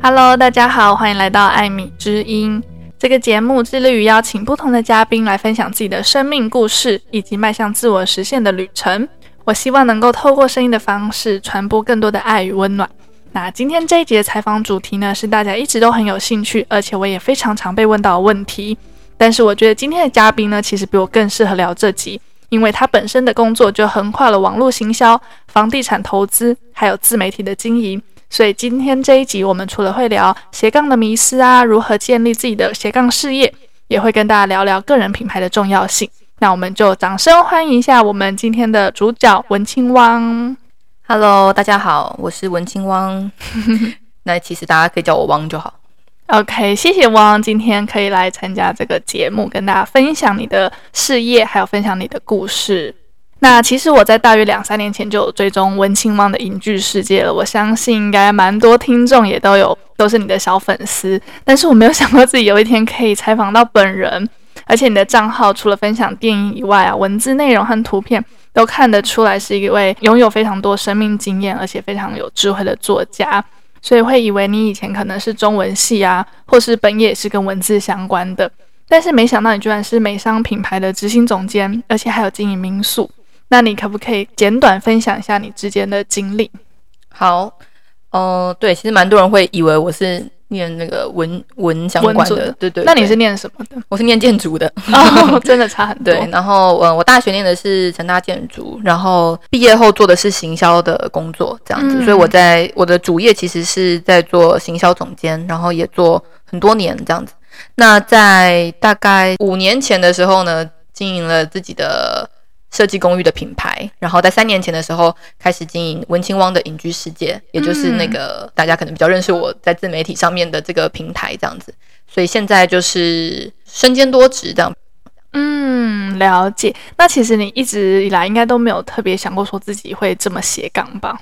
Hello，大家好，欢迎来到艾米之音。这个节目致力于邀请不同的嘉宾来分享自己的生命故事，以及迈向自我实现的旅程。我希望能够透过声音的方式，传播更多的爱与温暖。那今天这一集的采访主题呢，是大家一直都很有兴趣，而且我也非常常被问到的问题。但是我觉得今天的嘉宾呢，其实比我更适合聊这集，因为他本身的工作就横跨了网络行销、房地产投资，还有自媒体的经营。所以今天这一集，我们除了会聊斜杠的迷思啊，如何建立自己的斜杠事业，也会跟大家聊聊个人品牌的重要性。那我们就掌声欢迎一下我们今天的主角文青汪。Hello，大家好，我是文青汪。那其实大家可以叫我汪就好。OK，谢谢汪，今天可以来参加这个节目，跟大家分享你的事业，还有分享你的故事。那其实我在大约两三年前就有追踪文青汪的影剧世界了，我相信应该蛮多听众也都有，都是你的小粉丝。但是我没有想过自己有一天可以采访到本人，而且你的账号除了分享电影以外啊，文字内容和图片都看得出来是一位拥有非常多生命经验，而且非常有智慧的作家，所以会以为你以前可能是中文系啊，或是本也是跟文字相关的。但是没想到你居然是美商品牌的执行总监，而且还有经营民宿。那你可不可以简短分享一下你之间的经历？好，哦、呃，对，其实蛮多人会以为我是念那个文文相关的，的对，对对。那你是念什么的？我是念建筑的，哦，真的差很多。对，然后，呃，我大学念的是成大建筑，然后毕业后做的是行销的工作，这样子。嗯、所以我在我的主业其实是在做行销总监，然后也做很多年这样子。那在大概五年前的时候呢，经营了自己的。设计公寓的品牌，然后在三年前的时候开始经营文青汪的隐居世界，也就是那个大家可能比较认识我在自媒体上面的这个平台这样子，所以现在就是身兼多职这样。嗯，了解。那其实你一直以来应该都没有特别想过说自己会这么斜杠吧？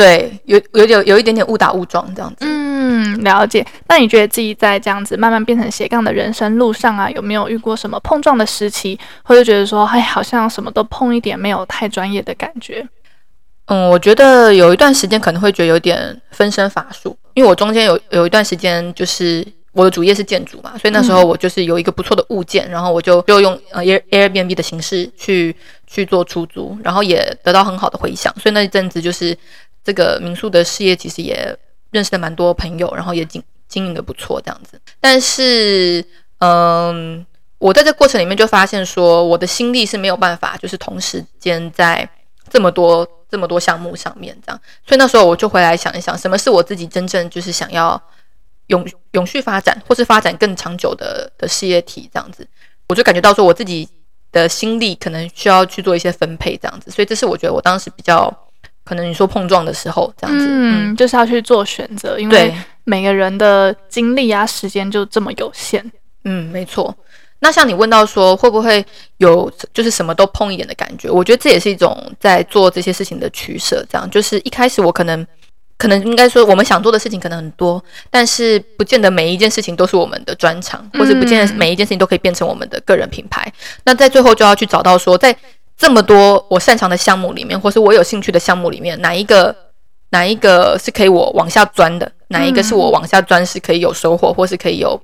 对，有有点有一点点误打误撞这样子。嗯。嗯，了解。那你觉得自己在这样子慢慢变成斜杠的人生路上啊，有没有遇过什么碰撞的时期，或者觉得说，哎，好像什么都碰一点，没有太专业的感觉？嗯，我觉得有一段时间可能会觉得有点分身乏术，因为我中间有有一段时间就是我的主业是建筑嘛，所以那时候我就是有一个不错的物件，嗯、然后我就就用呃 Air Airbnb 的形式去去做出租，然后也得到很好的回响，所以那一阵子就是这个民宿的事业其实也。认识了蛮多朋友，然后也经经营的不错这样子。但是，嗯，我在这过程里面就发现说，我的心力是没有办法，就是同时间在这么多这么多项目上面这样。所以那时候我就回来想一想，什么是我自己真正就是想要永永续发展，或是发展更长久的的事业体这样子。我就感觉到说，我自己的心力可能需要去做一些分配这样子。所以这是我觉得我当时比较。可能你说碰撞的时候这样子，嗯，就是要去做选择，因为每个人的精力啊、时间就这么有限。嗯，没错。那像你问到说会不会有就是什么都碰一点的感觉，我觉得这也是一种在做这些事情的取舍。这样就是一开始我可能可能应该说我们想做的事情可能很多，但是不见得每一件事情都是我们的专长，或者不见得每一件事情都可以变成我们的个人品牌。嗯、那在最后就要去找到说在。这么多我擅长的项目里面，或是我有兴趣的项目里面，哪一个哪一个是可以我往下钻的？哪一个是我往下钻是可以有收获，或是可以有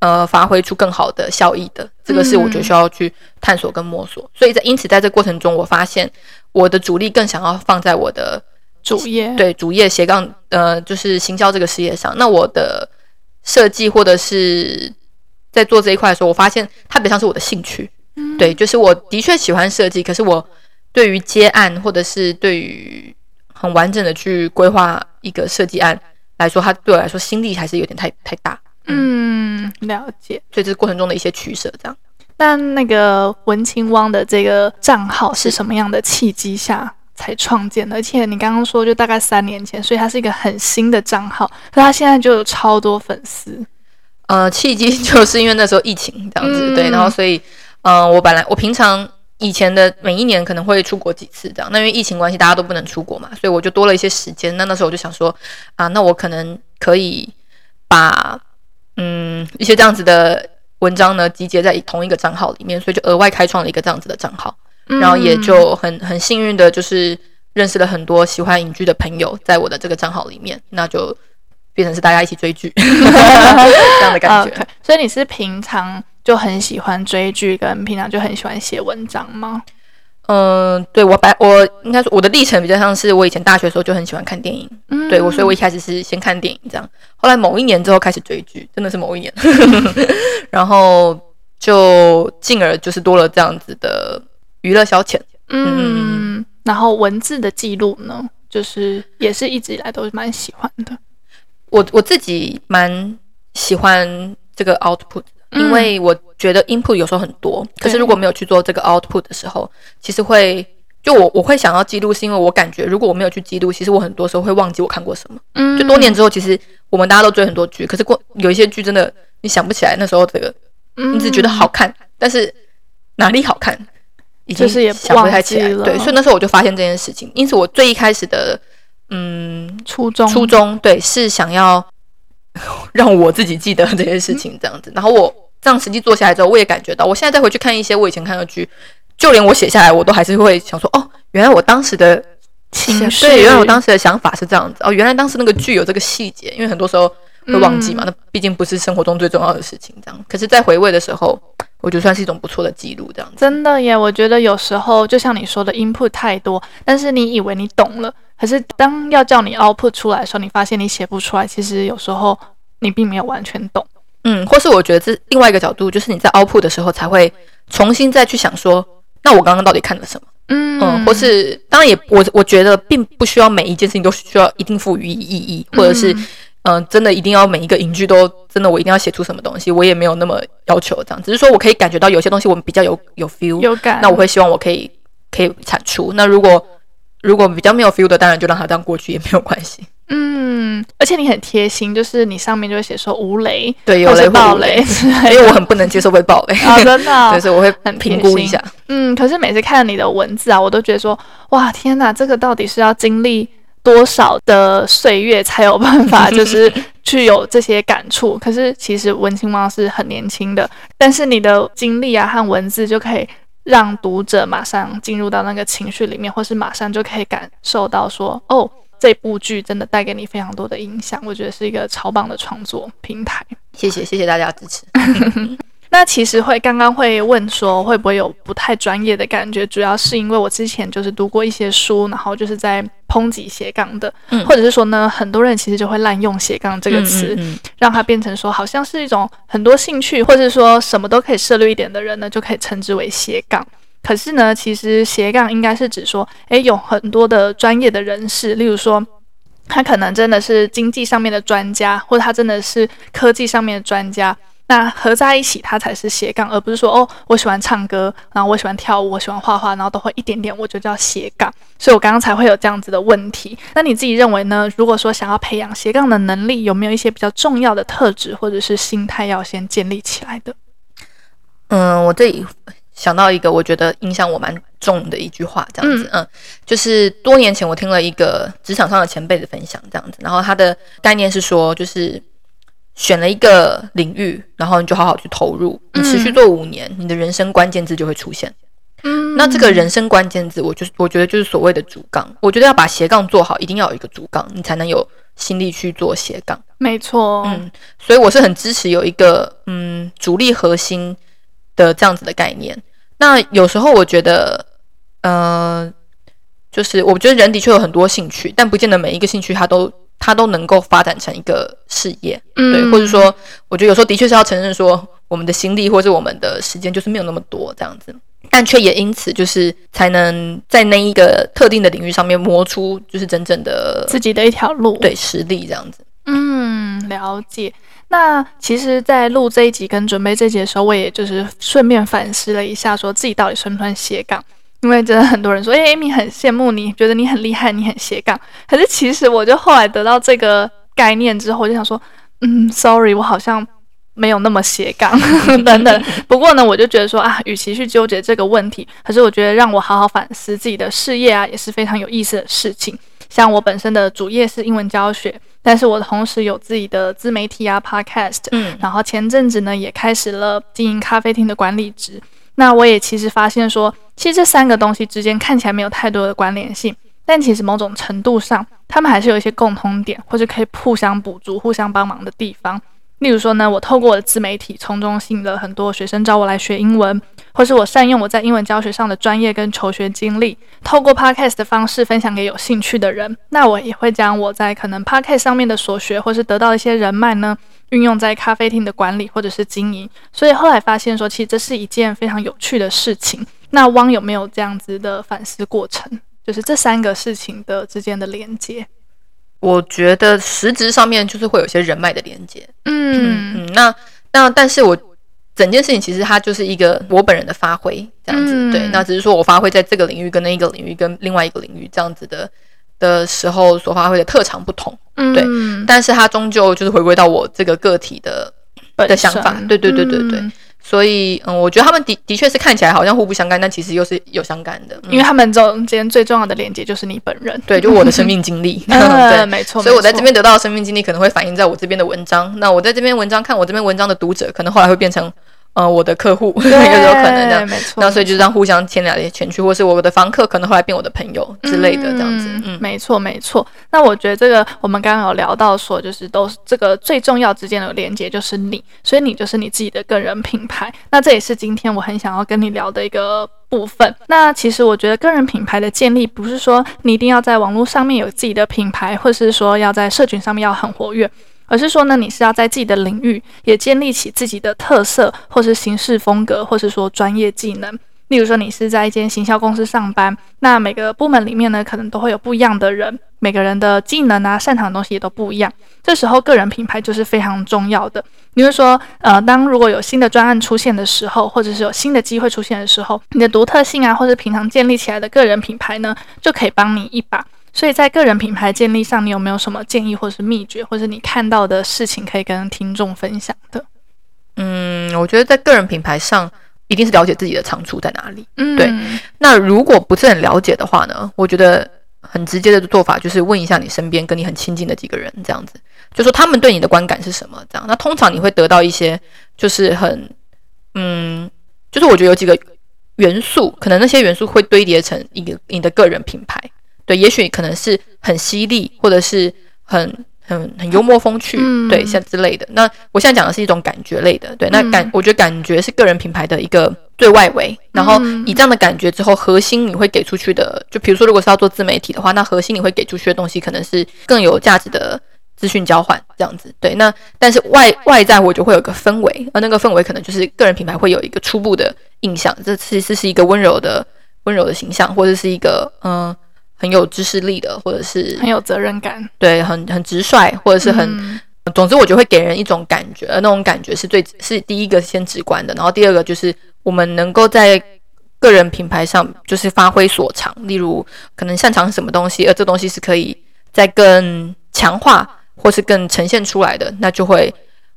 呃发挥出更好的效益的？这个是我觉得需要去探索跟摸索。所以在因此在这过程中，我发现我的主力更想要放在我的主业，对主业斜杠呃就是行销这个事业上。那我的设计或者是在做这一块的时候，我发现它比较像是我的兴趣。对，就是我的确喜欢设计，可是我对于接案或者是对于很完整的去规划一个设计案来说，它对我来说心力还是有点太太大。嗯，了解。所以这是过程中的一些取舍，这样。那那个文青汪的这个账号是什么样的契机下才创建的？而且你刚刚说就大概三年前，所以它是一个很新的账号，可它现在就有超多粉丝。呃，契机 就是因为那时候疫情这样子，嗯、对，然后所以。嗯，我本来我平常以前的每一年可能会出国几次这样，那因为疫情关系大家都不能出国嘛，所以我就多了一些时间。那那时候我就想说，啊，那我可能可以把嗯一些这样子的文章呢，集结在同一个账号里面，所以就额外开创了一个这样子的账号，然后也就很很幸运的，就是认识了很多喜欢影剧的朋友，在我的这个账号里面，那就变成是大家一起追剧 这样的感觉。Okay. 所以你是平常就很喜欢追剧，跟平常就很喜欢写文章吗？嗯，对我白我应该说我的历程比较像是我以前大学的时候就很喜欢看电影，嗯，对我，所以我一开始是先看电影这样，后来某一年之后开始追剧，真的是某一年，然后就进而就是多了这样子的娱乐消遣，嗯，嗯，然后文字的记录呢，就是也是一直以来都是蛮喜欢的，我我自己蛮喜欢这个 output。因为我觉得 input 有时候很多，可是如果没有去做这个 output 的时候，其实会就我我会想要记录，是因为我感觉如果我没有去记录，其实我很多时候会忘记我看过什么。嗯，就多年之后，其实我们大家都追很多剧，可是过有一些剧真的你想不起来那时候这个，你只觉得好看，但是哪里好看，已经想不太起来。对，所以那时候我就发现这件事情，因此我最一开始的嗯初衷初衷对是想要 让我自己记得这件事情这样子，然后我。这样实际做下来之后，我也感觉到，我现在再回去看一些我以前看的剧，就连我写下来，我都还是会想说，哦，原来我当时的情绪，对，原来我当时的想法是这样子，哦，原来当时那个剧有这个细节，因为很多时候会忘记嘛，嗯、那毕竟不是生活中最重要的事情，这样。可是，在回味的时候，我觉得算是一种不错的记录，这样子。真的耶，我觉得有时候就像你说的，input 太多，但是你以为你懂了，可是当要叫你 output 出来的时候，你发现你写不出来，其实有时候你并没有完全懂。嗯，或是我觉得这另外一个角度，就是你在 output 的时候才会重新再去想说，那我刚刚到底看了什么？嗯嗯，或是当然也我我觉得并不需要每一件事情都需要一定赋予意义，或者是嗯、呃、真的一定要每一个影剧都真的我一定要写出什么东西，我也没有那么要求这样，只是说我可以感觉到有些东西我们比较有有 feel 有感，那我会希望我可以可以产出。那如果如果比较没有 feel 的，当然就让它这样过去也没有关系。嗯，而且你很贴心，就是你上面就会写说无雷，对，有雷爆雷，因为我很不能接受被爆雷啊，真的、哦，所以我会很评估一下。嗯，可是每次看你的文字啊，我都觉得说，哇，天哪，这个到底是要经历多少的岁月才有办法，就是去有这些感触？可是其实文青猫是很年轻的，但是你的经历啊和文字就可以让读者马上进入到那个情绪里面，或是马上就可以感受到说，哦。这部剧真的带给你非常多的影响，我觉得是一个超棒的创作平台。谢谢，谢谢大家支持。那其实会刚刚会问说会不会有不太专业的感觉，主要是因为我之前就是读过一些书，然后就是在抨击斜杠的，嗯、或者是说呢，很多人其实就会滥用斜杠这个词，嗯嗯嗯、让它变成说好像是一种很多兴趣，或者说什么都可以涉猎一点的人呢，就可以称之为斜杠。可是呢，其实斜杠应该是指说，诶，有很多的专业的人士，例如说，他可能真的是经济上面的专家，或者他真的是科技上面的专家，那合在一起，他才是斜杠，而不是说，哦，我喜欢唱歌，然后我喜欢跳舞，我喜欢画画，然后都会一点点，我就叫斜杠。所以我刚刚才会有这样子的问题。那你自己认为呢？如果说想要培养斜杠的能力，有没有一些比较重要的特质或者是心态要先建立起来的？嗯，我这里。想到一个我觉得影响我蛮重的一句话，这样子，嗯，嗯，就是多年前我听了一个职场上的前辈的分享，这样子，然后他的概念是说，就是选了一个领域，然后你就好好去投入，你持续做五年，你的人生关键字就会出现。嗯，那这个人生关键字，我就是我觉得就是所谓的主杠，我觉得要把斜杠做好，一定要有一个主杠，你才能有心力去做斜杠。没错，嗯，所以我是很支持有一个嗯主力核心。的这样子的概念，那有时候我觉得，呃，就是我觉得人的确有很多兴趣，但不见得每一个兴趣他都他都能够发展成一个事业，嗯、对，或者说，我觉得有时候的确是要承认说，我们的心力或者我们的时间就是没有那么多这样子，但却也因此就是才能在那一个特定的领域上面磨出就是真正的自己的一条路，对，实力这样子。嗯，了解。那其实，在录这一集跟准备这一集的时候，我也就是顺便反思了一下，说自己到底算不算斜杠？因为真的很多人说，诶，Amy 很羡慕你，觉得你很厉害，你很斜杠。可是其实，我就后来得到这个概念之后，我就想说，嗯，sorry，我好像没有那么斜杠 等等。不过呢，我就觉得说啊，与其去纠结这个问题，可是我觉得让我好好反思自己的事业啊，也是非常有意思的事情。像我本身的主业是英文教学。但是我同时有自己的自媒体啊，podcast，嗯，然后前阵子呢也开始了经营咖啡厅的管理职。那我也其实发现说，其实这三个东西之间看起来没有太多的关联性，但其实某种程度上，他们还是有一些共通点，或者可以互相补足、互相帮忙的地方。例如说呢，我透过我的自媒体，从中吸引了很多学生找我来学英文，或是我善用我在英文教学上的专业跟求学经历，透过 podcast 的方式分享给有兴趣的人。那我也会将我在可能 podcast 上面的所学，或是得到一些人脉呢，运用在咖啡厅的管理或者是经营。所以后来发现说，其实这是一件非常有趣的事情。那汪有没有这样子的反思过程？就是这三个事情的之间的连接？我觉得实质上面就是会有一些人脉的连接，嗯。嗯，那那但是我整件事情其实它就是一个我本人的发挥这样子，嗯、对，那只是说我发挥在这个领域跟那一个领域跟另外一个领域这样子的的时候所发挥的特长不同，嗯、对，但是它终究就是回归到我这个个体的的想法，对对对对对。嗯所以，嗯，我觉得他们的的确是看起来好像互不相干，但其实又是有相干的，因为他们中间最重要的连接就是你本人，对，就我的生命经历，对，没错。所以我在这边得到的生命经历可能会反映在我这边的文章，那我在这边文章看我这篇文章的读者，可能后来会变成。呃，我的客户 也有可能这样，没错。那所以就这样互相牵来前去，或是我的房客可能后来变我的朋友之类的这样子。嗯，没错没错。那我觉得这个我们刚刚有聊到说，就是都是这个最重要之间的连接就是你，所以你就是你自己的个人品牌。那这也是今天我很想要跟你聊的一个部分。那其实我觉得个人品牌的建立，不是说你一定要在网络上面有自己的品牌，或是说要在社群上面要很活跃。而是说呢，你是要在自己的领域也建立起自己的特色，或是行事风格，或是说专业技能。例如说，你是在一间行销公司上班，那每个部门里面呢，可能都会有不一样的人，每个人的技能啊、擅长的东西也都不一样。这时候，个人品牌就是非常重要的。比如说，呃，当如果有新的专案出现的时候，或者是有新的机会出现的时候，你的独特性啊，或者平常建立起来的个人品牌呢，就可以帮你一把。所以在个人品牌建立上，你有没有什么建议，或是秘诀，或是你看到的事情可以跟听众分享的？嗯，我觉得在个人品牌上，一定是了解自己的长处在哪里。嗯，对。那如果不是很了解的话呢？我觉得很直接的做法就是问一下你身边跟你很亲近的几个人，这样子，就说他们对你的观感是什么？这样，那通常你会得到一些，就是很，嗯，就是我觉得有几个元素，可能那些元素会堆叠成一个你的个人品牌。对，也许可能是很犀利，或者是很很很幽默风趣，嗯、对，像之类的。那我现在讲的是一种感觉类的，对，那感、嗯、我觉得感觉是个人品牌的一个最外围。然后以这样的感觉之后，核心你会给出去的，就比如说如果是要做自媒体的话，那核心你会给出去的东西可能是更有价值的资讯交换，这样子。对，那但是外外在我就会有一个氛围，而那个氛围可能就是个人品牌会有一个初步的印象，这其实是一个温柔的温柔的形象，或者是一个嗯。很有知识力的，或者是很有责任感，对，很很直率，或者是很，嗯、总之我觉得会给人一种感觉，而那种感觉是最是第一个先直观的，然后第二个就是我们能够在个人品牌上就是发挥所长，例如可能擅长什么东西，而这东西是可以再更强化或是更呈现出来的，那就会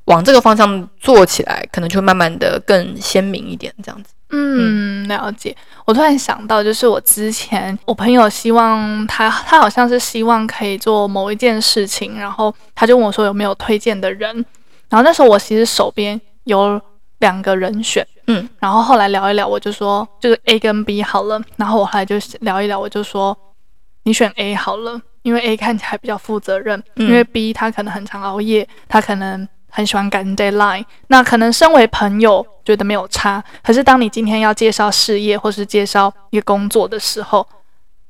往这个方向做起来，可能就会慢慢的更鲜明一点，这样子。嗯，了解。我突然想到，就是我之前我朋友希望他，他好像是希望可以做某一件事情，然后他就问我说有没有推荐的人。然后那时候我其实手边有两个人选，嗯，然后后来聊一聊，我就说就是 A 跟 B 好了。然后我后来就聊一聊，我就说你选 A 好了，因为 A 看起来比较负责任，嗯，因为 B 他可能很常熬夜，他可能。很喜欢赶 deadline，那可能身为朋友觉得没有差，可是当你今天要介绍事业或是介绍一个工作的时候，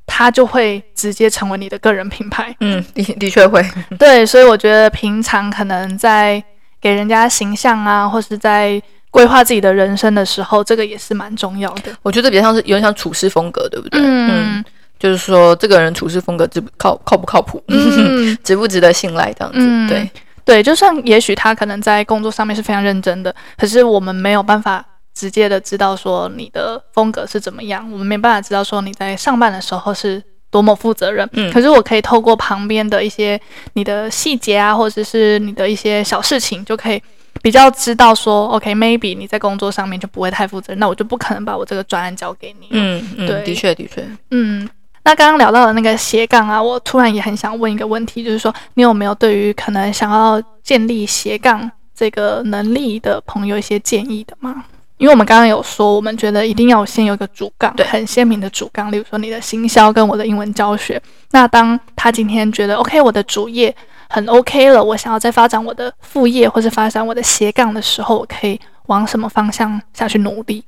他就会直接成为你的个人品牌。嗯，的的确会。对，所以我觉得平常可能在给人家形象啊，或是在规划自己的人生的时候，这个也是蛮重要的。我觉得比较像是有点像处事风格，对不对？嗯，嗯，就是说这个人处事风格靠靠不靠谱，嗯、值不值得信赖这样子，嗯、对。对，就算也许他可能在工作上面是非常认真的，可是我们没有办法直接的知道说你的风格是怎么样，我们没办法知道说你在上班的时候是多么负责任。嗯，可是我可以透过旁边的一些你的细节啊，或者是你的一些小事情，就可以比较知道说，OK，maybe 你在工作上面就不会太负责任，那我就不可能把我这个专案交给你。嗯嗯，对，的确的确，嗯。那刚刚聊到的那个斜杠啊，我突然也很想问一个问题，就是说你有没有对于可能想要建立斜杠这个能力的朋友一些建议的吗？因为我们刚刚有说，我们觉得一定要先有一个主杠，对，很鲜明的主杠，例如说你的行销跟我的英文教学。那当他今天觉得 OK，我的主业很 OK 了，我想要再发展我的副业或是发展我的斜杠的时候，我可以往什么方向下去努力？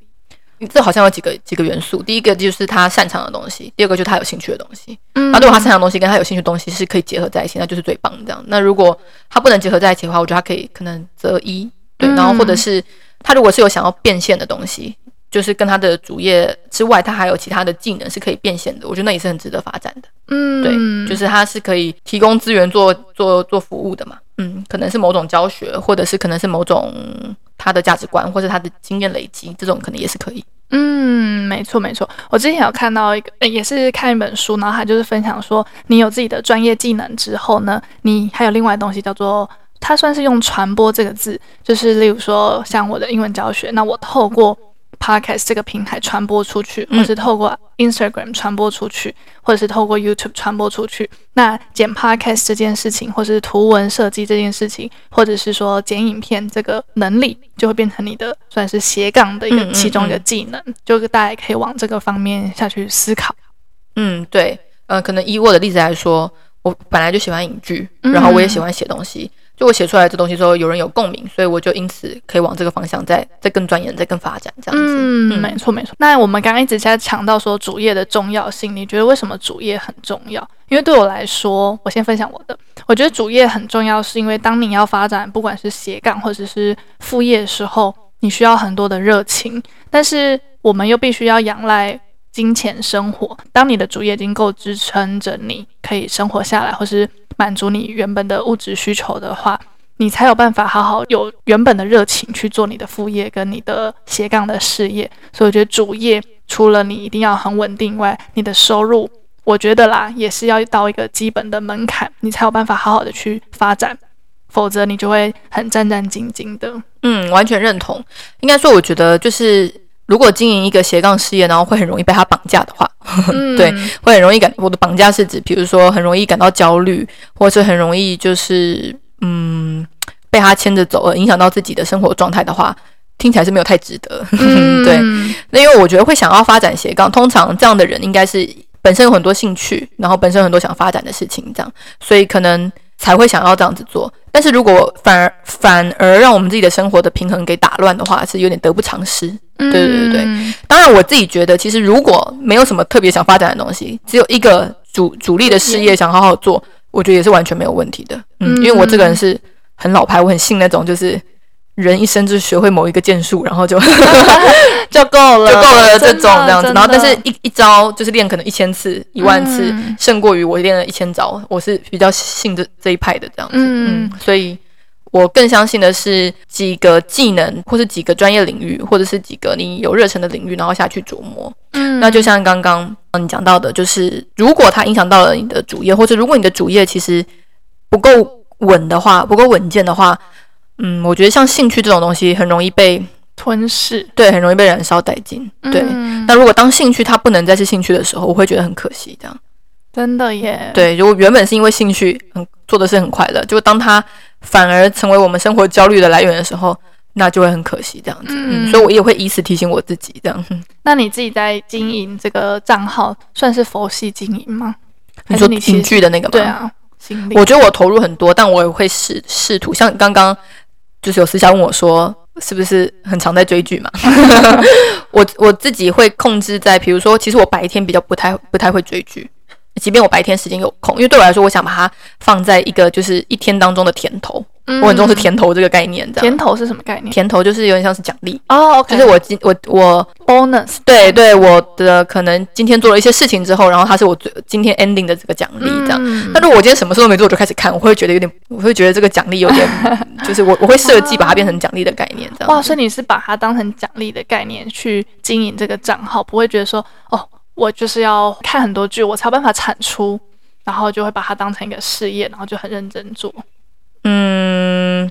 这好像有几个几个元素，第一个就是他擅长的东西，第二个就是他有兴趣的东西。嗯，那如果他擅长的东西跟他有兴趣的东西是可以结合在一起，那就是最棒的这样。那如果他不能结合在一起的话，我觉得他可以可能择一，对，然后或者是他如果是有想要变现的东西，就是跟他的主业之外，他还有其他的技能是可以变现的，我觉得那也是很值得发展的。嗯，对，就是他是可以提供资源做做做服务的嘛。嗯，可能是某种教学，或者是可能是某种。他的价值观或者他的经验累积，这种可能也是可以。嗯，没错没错。我之前有看到一个，也是看一本书，然后他就是分享说，你有自己的专业技能之后呢，你还有另外东西叫做，他算是用传播这个字，就是例如说像我的英文教学，那我透过。Podcast 这个平台传播出去，或是透过 Instagram 传播出去，或者是透过 YouTube 传播出去。那剪 Podcast 这件事情，或是图文设计这件事情，或者是说剪影片这个能力，就会变成你的算是斜杠的一个其中一个技能。就大家可以往这个方面下去思考。嗯，对，呃，可能以我的例子来说，我本来就喜欢影剧，然后我也喜欢写东西。就我写出来这东西之后，有人有共鸣，所以我就因此可以往这个方向再再更钻研、再更发展这样子。嗯，没错没错。那我们刚刚一直在强调说主业的重要性，你觉得为什么主业很重要？因为对我来说，我先分享我的，我觉得主业很重要，是因为当你要发展不管是斜杠或者是副业的时候，你需要很多的热情，但是我们又必须要仰赖金钱生活。当你的主业已经够支撑着你可以生活下来，或是满足你原本的物质需求的话，你才有办法好好有原本的热情去做你的副业跟你的斜杠的事业。所以我觉得主业除了你一定要很稳定外，你的收入，我觉得啦也是要到一个基本的门槛，你才有办法好好的去发展，否则你就会很战战兢兢的。嗯，完全认同。应该说，我觉得就是如果经营一个斜杠事业，然后会很容易被他绑架的话。嗯、对，会很容易感我的绑架是指，比如说很容易感到焦虑，或者是很容易就是嗯被他牵着走，而影响到自己的生活状态的话，听起来是没有太值得。嗯、对，那因为我觉得会想要发展斜杠，通常这样的人应该是本身有很多兴趣，然后本身有很多想发展的事情，这样，所以可能才会想要这样子做。但是如果反而反而让我们自己的生活的平衡给打乱的话，是有点得不偿失。对对对对，当然我自己觉得，其实如果没有什么特别想发展的东西，只有一个主主力的事业想好好做，我觉得也是完全没有问题的。嗯，因为我这个人是很老牌，我很信那种就是人一生就学会某一个剑术，然后就 就够了，就够了这种这样子。然后但是一一招就是练可能一千次、一万次，胜过于我练了一千招。我是比较信这这一派的这样子。嗯，所以。我更相信的是几个技能，或是几个专业领域，或者是几个你有热忱的领域，然后下去琢磨。嗯，那就像刚刚你讲到的，就是如果它影响到了你的主业，或者如果你的主业其实不够稳的话，不够稳健的话，嗯，我觉得像兴趣这种东西很容易被吞噬，对，很容易被燃烧殆尽。对，嗯，那如果当兴趣它不能再是兴趣的时候，我会觉得很可惜。这样，真的耶。对，如果原本是因为兴趣，嗯，做的是很快乐，就当它。反而成为我们生活焦虑的来源的时候，那就会很可惜这样子。嗯，嗯，所以我也会以此提醒我自己这样。那你自己在经营这个账号，算是佛系经营吗？你说影剧的那个吗？对啊，我觉得我投入很多，但我也会试试图。像刚刚就是有私下问我说，是不是很常在追剧嘛？我我自己会控制在，比如说，其实我白天比较不太不太会追剧。即便我白天时间有空，因为对我来说，我想把它放在一个就是一天当中的甜头。嗯、我很重视甜头这个概念，这样。甜头是什么概念？甜头就是有点像是奖励哦，oh, okay. 就是我今我我 bonus，对对，我的可能今天做了一些事情之后，然后它是我最今天 ending 的这个奖励，这样。嗯、但如果我今天什么事都没做，我就开始看，我会觉得有点，我会觉得这个奖励有点，就是我我会设计把它变成奖励的概念，这样。哇，所以你是把它当成奖励的概念去经营这个账号，不会觉得说哦。我就是要看很多剧，我才有办法产出，然后就会把它当成一个事业，然后就很认真做。嗯，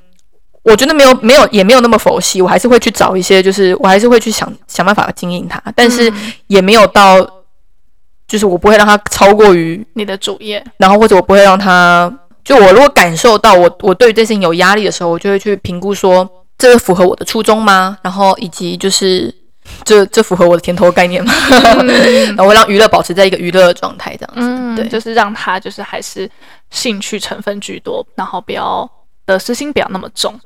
我觉得没有没有也没有那么佛系，我还是会去找一些，就是我还是会去想想办法经营它，但是也没有到就是我不会让它超过于你的主业，然后或者我不会让它，就我如果感受到我我对于这件事情有压力的时候，我就会去评估说，这个符合我的初衷吗？然后以及就是这这符合我的甜头概念吗？嗯、然后会让娱乐保持在一个娱乐的状态，这样子，嗯、对，就是让它就是还是兴趣成分居多，然后不要得失心不要那么重，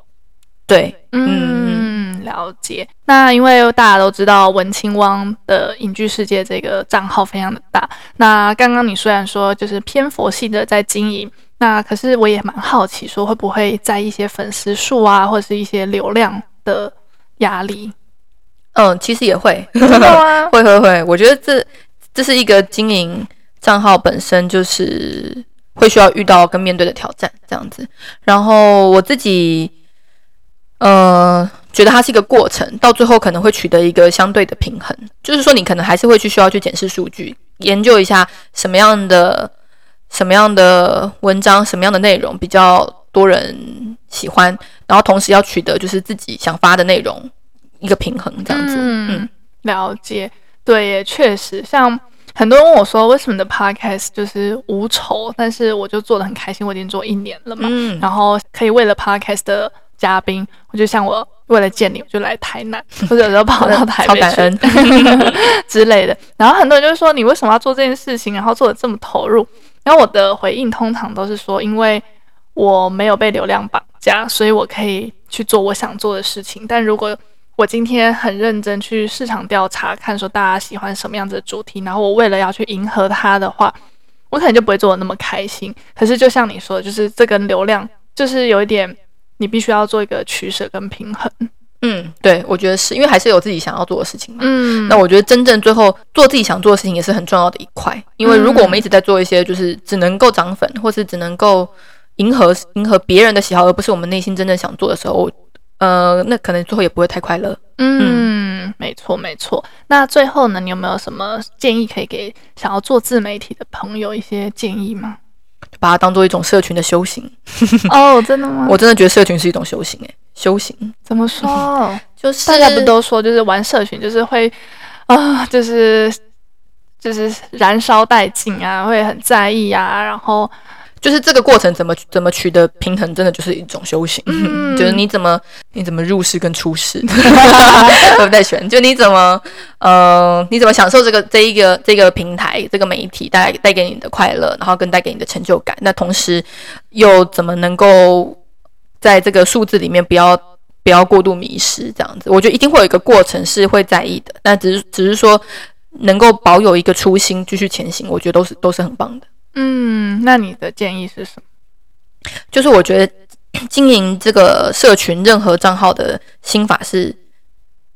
对，嗯。了解，那因为大家都知道文青汪的影剧世界这个账号非常的大。那刚刚你虽然说就是偏佛系的在经营，那可是我也蛮好奇，说会不会在一些粉丝数啊，或者是一些流量的压力？嗯，其实也会，吗 会会会。我觉得这这是一个经营账号本身就是会需要遇到跟面对的挑战，这样子。然后我自己，呃。觉得它是一个过程，到最后可能会取得一个相对的平衡。就是说，你可能还是会去需要去检视数据，研究一下什么样的、什么样的文章、什么样的内容比较多人喜欢，然后同时要取得就是自己想发的内容一个平衡，这样子。嗯，嗯，了解。对，也确实，像很多人问我说，为什么你的 podcast 就是无酬，但是我就做的很开心，我已经做一年了嘛。嗯。然后可以为了 podcast 的嘉宾，我就像我。为了见你，我就来台南，或者有时候跑到台北去 之类的。然后很多人就说：“你为什么要做这件事情？然后做的这么投入？”然后我的回应通常都是说：“因为我没有被流量绑架，所以我可以去做我想做的事情。但如果我今天很认真去市场调查，看说大家喜欢什么样子的主题，然后我为了要去迎合他的话，我可能就不会做的那么开心。可是就像你说的，就是这跟流量就是有一点。”你必须要做一个取舍跟平衡。嗯，对，我觉得是因为还是有自己想要做的事情嘛。嗯，那我觉得真正最后做自己想做的事情也是很重要的一块。因为如果我们一直在做一些就是只能够涨粉，或是只能够迎合迎合别人的喜好，而不是我们内心真正想做的时候，呃，那可能最后也不会太快乐。嗯，嗯，没错没错。那最后呢，你有没有什么建议可以给想要做自媒体的朋友一些建议吗？把它当做一种社群的修行 哦，oh, 真的吗？我真的觉得社群是一种修行诶，修行怎么说？就是大家不都说，就是玩社群就是会啊、呃，就是就是燃烧殆尽啊，会很在意啊，然后。就是这个过程怎么怎么取得平衡，真的就是一种修行。嗯、就是你怎么你怎么入世跟出世，对不对选。就你怎么呃，你怎么享受这个这一个这个平台这个媒体带带给你的快乐，然后跟带给你的成就感。那同时又怎么能够在这个数字里面不要不要过度迷失？这样子，我觉得一定会有一个过程是会在意的。那只是只是说能够保有一个初心继续前行，我觉得都是都是很棒的。嗯，那你的建议是什么？就是我觉得 经营这个社群任何账号的心法是，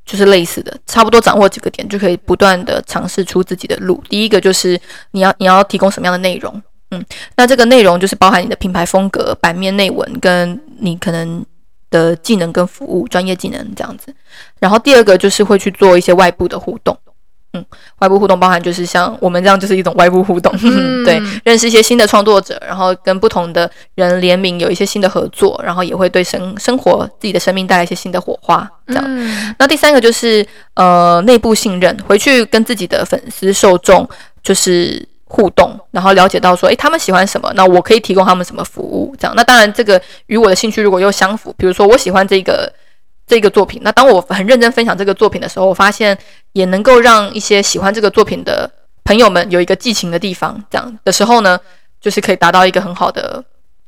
就是类似的，差不多掌握几个点就可以不断的尝试出自己的路。第一个就是你要你要提供什么样的内容，嗯，那这个内容就是包含你的品牌风格、版面内文跟你可能的技能跟服务、专业技能这样子。然后第二个就是会去做一些外部的互动。嗯，外部互动包含就是像我们这样，就是一种外部互动。嗯、对，认识一些新的创作者，然后跟不同的人联名，有一些新的合作，然后也会对生生活自己的生命带来一些新的火花。这样。嗯、那第三个就是呃内部信任，回去跟自己的粉丝受众就是互动，然后了解到说，诶，他们喜欢什么，那我可以提供他们什么服务。这样。那当然，这个与我的兴趣如果又相符，比如说我喜欢这个。这个作品，那当我很认真分享这个作品的时候，我发现也能够让一些喜欢这个作品的朋友们有一个寄情的地方。这样的时候呢，就是可以达到一个很好的，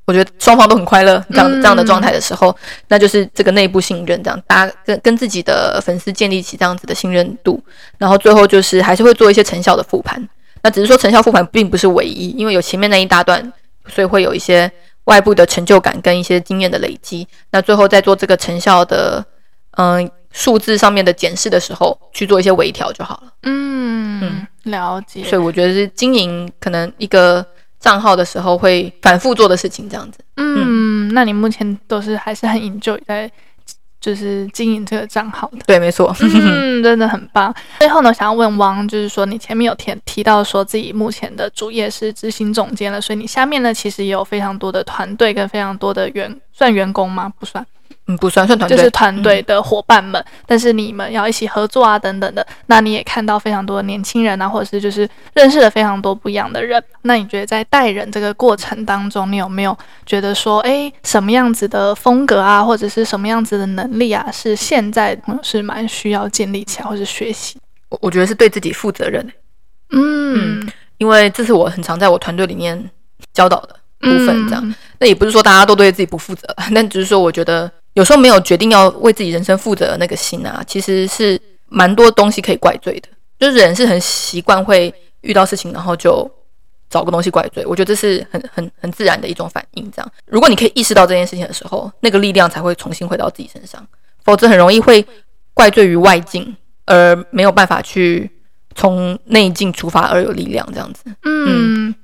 我觉得双方都很快乐这样这样的状态的时候，那就是这个内部信任，这样大家跟跟自己的粉丝建立起这样子的信任度，然后最后就是还是会做一些成效的复盘。那只是说成效复盘并不是唯一，因为有前面那一大段，所以会有一些。外部的成就感跟一些经验的累积，那最后在做这个成效的，嗯、呃，数字上面的检视的时候，去做一些微调就好了。嗯嗯，了解。所以我觉得是经营可能一个账号的时候会反复做的事情，这样子。嗯，嗯，那你目前都是还是很 enjoy 在。就是经营这个账号的，对，没错，嗯，真的很棒。最后呢，想要问汪，就是说你前面有提提到说自己目前的主业是执行总监了，所以你下面呢其实也有非常多的团队跟非常多的员，算员工吗？不算，嗯，不算算团队，就是团队的伙伴们，嗯，但是你们要一起合作啊，等等的。那你也看到非常多的年轻人啊，或者是就是认识了非常多不一样的人。那你觉得在带人这个过程当中，你有没有觉得说，哎，什么样子的风格啊，或者是什么样子的能力啊，是现在是蛮需要建立起来或是学习？我我觉得是对自己负责任。嗯，嗯，因为这是我很常在我团队里面教导的部分。这样，嗯，那也不是说大家都对自己不负责，但只是说我觉得。有时候没有决定要为自己人生负责的那个心啊，其实是蛮多东西可以怪罪的。就是人是很习惯会遇到事情，然后就找个东西怪罪。我觉得这是很很很自然的一种反应。这样，如果你可以意识到这件事情的时候，那个力量才会重新回到自己身上。否则很容易会怪罪于外境，而没有办法去从内境出发而有力量。这样子，嗯。嗯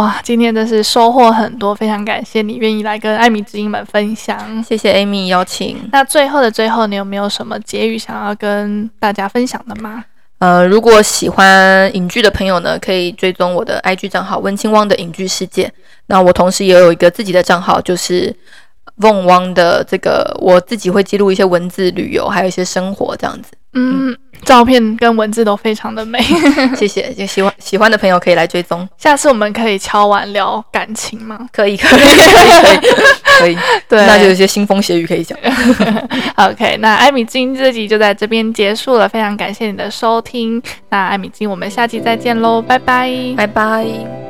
哇，今天真是收获很多，非常感谢你愿意来跟艾米之音们分享。谢谢 Amy 邀请。那最后的最后，你有没有什么结语想要跟大家分享的吗？呃，如果喜欢影剧的朋友呢，可以追踪我的 IG 账号温青汪的影剧世界。那我同时也有一个自己的账号，就是 Von 汪的这个，我自己会记录一些文字旅游，还有一些生活这样子。嗯，照片跟文字都非常的美，谢谢。就喜欢喜欢的朋友可以来追踪。下次我们可以敲完聊感情吗？可以，可以，可以，可以，可以。对，那就有些腥风血雨可以讲。OK，那艾米金这集就在这边结束了，非常感谢你的收听。那艾米金，我们下期再见喽，拜拜，拜拜。